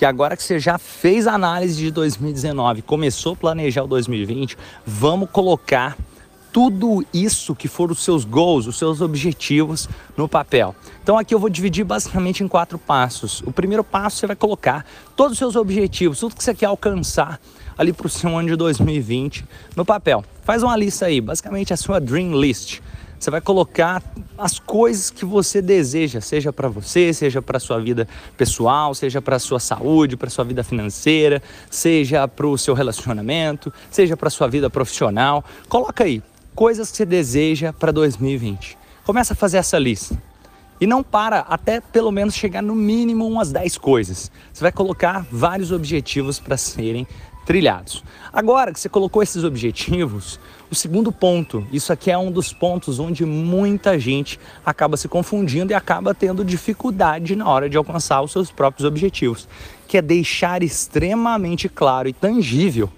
que agora que você já fez a análise de 2019, começou a planejar o 2020, vamos colocar tudo isso que foram os seus goals, os seus objetivos no papel. Então aqui eu vou dividir basicamente em quatro passos. O primeiro passo você vai colocar todos os seus objetivos, tudo que você quer alcançar ali para o seu ano de 2020 no papel. Faz uma lista aí, basicamente a sua dream list. Você vai colocar as coisas que você deseja, seja para você, seja para sua vida pessoal, seja para sua saúde, para sua vida financeira, seja para o seu relacionamento, seja para sua vida profissional. Coloca aí coisas que você deseja para 2020. Começa a fazer essa lista. E não para até pelo menos chegar no mínimo umas 10 coisas. Você vai colocar vários objetivos para serem trilhados. Agora que você colocou esses objetivos, o segundo ponto, isso aqui é um dos pontos onde muita gente acaba se confundindo e acaba tendo dificuldade na hora de alcançar os seus próprios objetivos, que é deixar extremamente claro e tangível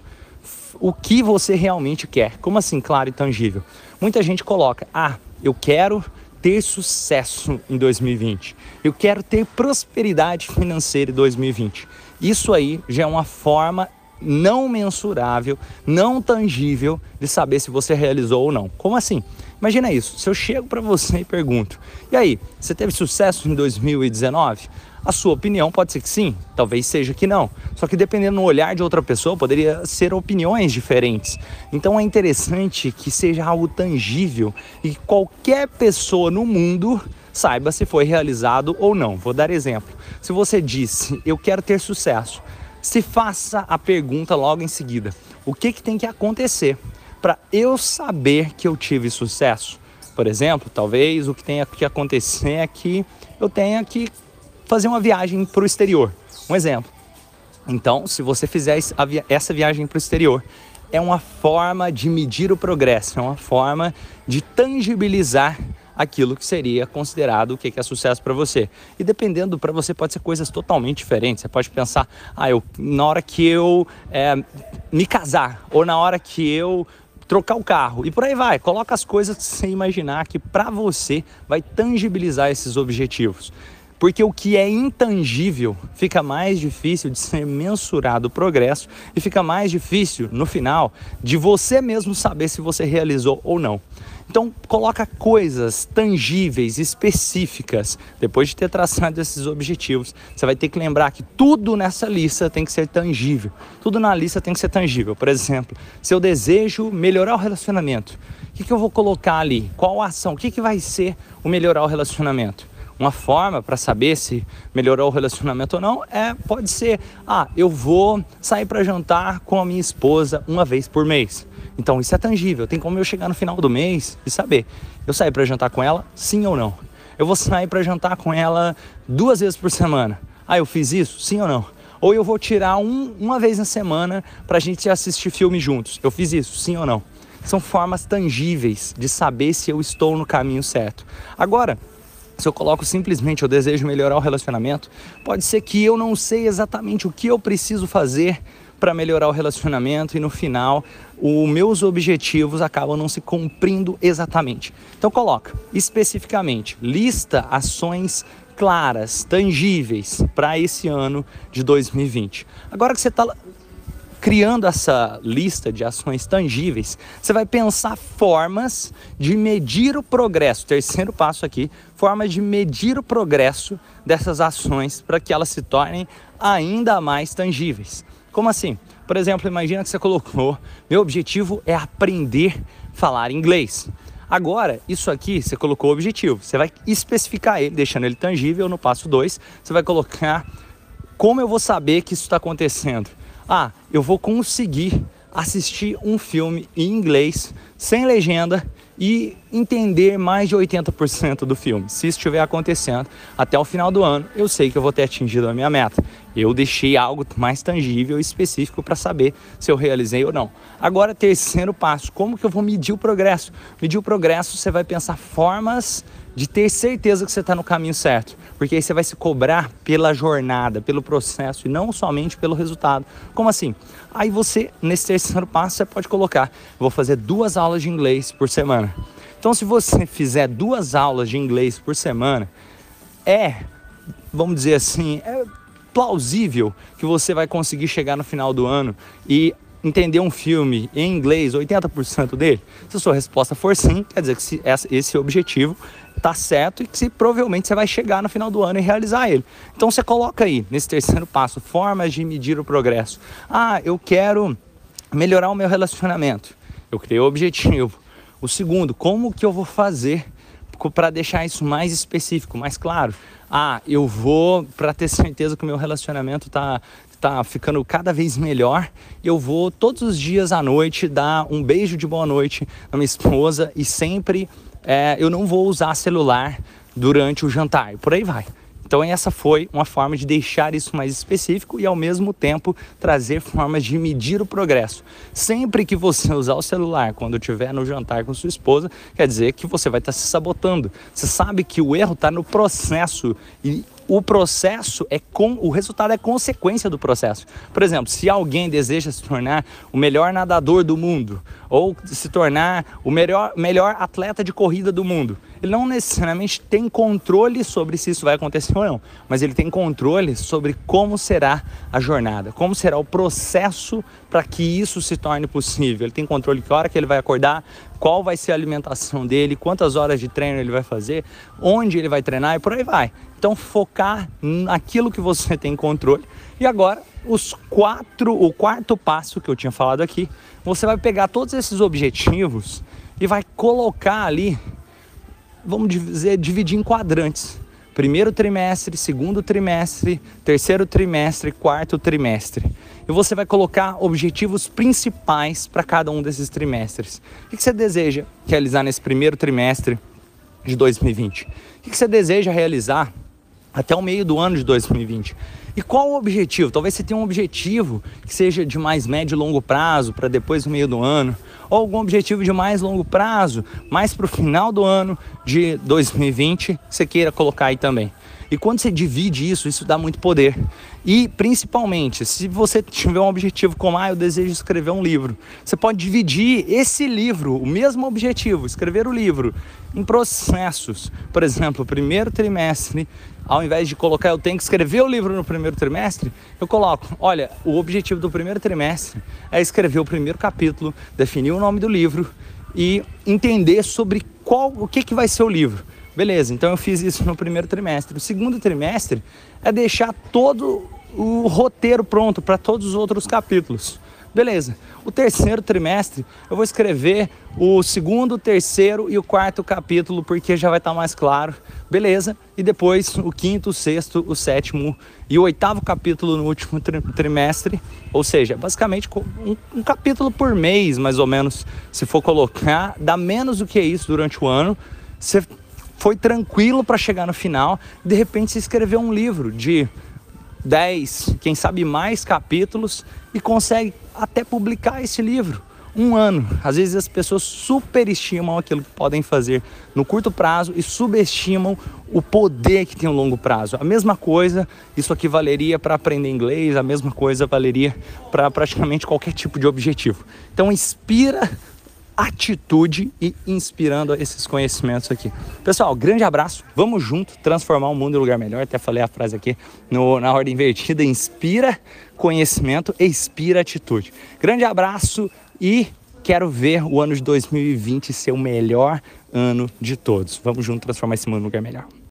o que você realmente quer. Como assim, claro e tangível? Muita gente coloca: "Ah, eu quero ter sucesso em 2020. Eu quero ter prosperidade financeira em 2020". Isso aí já é uma forma não mensurável, não tangível de saber se você realizou ou não. Como assim? Imagina isso. Se eu chego para você e pergunto: "E aí, você teve sucesso em 2019?" A sua opinião pode ser que sim, talvez seja que não. Só que dependendo do olhar de outra pessoa, poderia ser opiniões diferentes. Então é interessante que seja algo tangível e que qualquer pessoa no mundo saiba se foi realizado ou não. Vou dar exemplo. Se você disse, eu quero ter sucesso, se faça a pergunta logo em seguida: o que, que tem que acontecer para eu saber que eu tive sucesso? Por exemplo, talvez o que tenha que acontecer é que eu tenha que fazer uma viagem para o exterior. Um exemplo. Então, se você fizer essa viagem para o exterior, é uma forma de medir o progresso, é uma forma de tangibilizar aquilo que seria considerado o que é sucesso para você. E dependendo, para você pode ser coisas totalmente diferentes. Você pode pensar, ah, eu, na hora que eu é, me casar, ou na hora que eu trocar o carro, e por aí vai. Coloca as coisas você imaginar que para você vai tangibilizar esses objetivos. Porque o que é intangível fica mais difícil de ser mensurado o progresso e fica mais difícil, no final, de você mesmo saber se você realizou ou não. Então, coloca coisas tangíveis, específicas. Depois de ter traçado esses objetivos, você vai ter que lembrar que tudo nessa lista tem que ser tangível. Tudo na lista tem que ser tangível. Por exemplo, se eu desejo melhorar o relacionamento, o que, que eu vou colocar ali? Qual ação? O que, que vai ser o melhorar o relacionamento? Uma forma para saber se melhorou o relacionamento ou não é pode ser, ah, eu vou sair para jantar com a minha esposa uma vez por mês. Então isso é tangível, tem como eu chegar no final do mês e saber, eu saí para jantar com ela, sim ou não? Eu vou sair para jantar com ela duas vezes por semana. Ah, eu fiz isso? Sim ou não? Ou eu vou tirar um, uma vez na semana para a gente assistir filme juntos. Eu fiz isso? Sim ou não? São formas tangíveis de saber se eu estou no caminho certo. Agora, se eu coloco simplesmente eu desejo melhorar o relacionamento, pode ser que eu não sei exatamente o que eu preciso fazer para melhorar o relacionamento e no final os meus objetivos acabam não se cumprindo exatamente. Então coloca especificamente, lista ações claras, tangíveis para esse ano de 2020. Agora que você está criando essa lista de ações tangíveis, você vai pensar formas de medir o progresso. Terceiro passo aqui, formas de medir o progresso dessas ações para que elas se tornem ainda mais tangíveis. Como assim? Por exemplo, imagina que você colocou: meu objetivo é aprender a falar inglês. Agora, isso aqui você colocou o objetivo, você vai especificar ele, deixando ele tangível no passo 2. Você vai colocar como eu vou saber que isso está acontecendo ah, eu vou conseguir assistir um filme em inglês sem legenda e entender mais de 80% do filme. Se isso estiver acontecendo até o final do ano, eu sei que eu vou ter atingido a minha meta. Eu deixei algo mais tangível e específico para saber se eu realizei ou não. Agora, terceiro passo: como que eu vou medir o progresso? Medir o progresso, você vai pensar formas de ter certeza que você está no caminho certo, porque aí você vai se cobrar pela jornada, pelo processo e não somente pelo resultado. Como assim? Aí você, nesse terceiro passo, você pode colocar: vou fazer duas aulas de inglês por semana. Então, se você fizer duas aulas de inglês por semana, é, vamos dizer assim, é plausível que você vai conseguir chegar no final do ano e entender um filme em inglês, 80% dele? Se a sua resposta for sim, quer dizer que esse objetivo está certo e que se, provavelmente você vai chegar no final do ano e realizar ele. Então você coloca aí, nesse terceiro passo, formas de medir o progresso. Ah, eu quero melhorar o meu relacionamento. Eu criei o objetivo. O segundo, como que eu vou fazer para deixar isso mais específico, mais claro? Ah, eu vou para ter certeza que o meu relacionamento está tá ficando cada vez melhor, eu vou todos os dias à noite dar um beijo de boa noite na minha esposa e sempre é, eu não vou usar celular durante o jantar. Por aí vai. Então essa foi uma forma de deixar isso mais específico e ao mesmo tempo trazer formas de medir o progresso. Sempre que você usar o celular quando estiver no jantar com sua esposa, quer dizer que você vai estar se sabotando. Você sabe que o erro está no processo e o processo é com o resultado é consequência do processo. Por exemplo, se alguém deseja se tornar o melhor nadador do mundo ou se tornar o melhor, melhor atleta de corrida do mundo, ele não necessariamente tem controle sobre se isso vai acontecer ou não, mas ele tem controle sobre como será a jornada, como será o processo para que isso se torne possível. Ele tem controle que hora que ele vai acordar, qual vai ser a alimentação dele, quantas horas de treino ele vai fazer, onde ele vai treinar e por aí vai. Então focar naquilo que você tem controle. E agora, os quatro, o quarto passo que eu tinha falado aqui, você vai pegar todos esses objetivos e vai colocar ali, vamos dizer, dividir em quadrantes. Primeiro trimestre, segundo trimestre, terceiro trimestre, quarto trimestre. E você vai colocar objetivos principais para cada um desses trimestres. O que você deseja realizar nesse primeiro trimestre de 2020? O que você deseja realizar até o meio do ano de 2020. E qual o objetivo? Talvez você tenha um objetivo que seja de mais médio e longo prazo para depois do meio do ano, ou algum objetivo de mais longo prazo, mais para o final do ano de 2020, você queira colocar aí também. E quando você divide isso, isso dá muito poder. E principalmente, se você tiver um objetivo como, ah, eu desejo escrever um livro, você pode dividir esse livro, o mesmo objetivo, escrever o livro, em processos. Por exemplo, primeiro trimestre, ao invés de colocar eu tenho que escrever o livro no primeiro trimestre, eu coloco, olha, o objetivo do primeiro trimestre é escrever o primeiro capítulo, definir o nome do livro e entender sobre qual o que, que vai ser o livro. Beleza, então eu fiz isso no primeiro trimestre. O segundo trimestre é deixar todo o roteiro pronto para todos os outros capítulos. Beleza. O terceiro trimestre eu vou escrever o segundo, terceiro e o quarto capítulo porque já vai estar tá mais claro. Beleza. E depois o quinto, o sexto, o sétimo e o oitavo capítulo no último trimestre. Ou seja, basicamente um, um capítulo por mês, mais ou menos, se for colocar. Dá menos do que isso durante o ano. Você foi tranquilo para chegar no final, de repente se escreveu um livro de 10, quem sabe mais capítulos e consegue até publicar esse livro. Um ano. Às vezes as pessoas superestimam aquilo que podem fazer no curto prazo e subestimam o poder que tem no longo prazo. A mesma coisa, isso aqui valeria para aprender inglês, a mesma coisa valeria para praticamente qualquer tipo de objetivo. Então inspira atitude e inspirando esses conhecimentos aqui. Pessoal, grande abraço, vamos junto transformar o mundo em lugar melhor. Até falei a frase aqui no, na ordem invertida: inspira conhecimento, expira atitude. Grande abraço e quero ver o ano de 2020 ser o melhor ano de todos. Vamos junto transformar esse mundo em lugar melhor.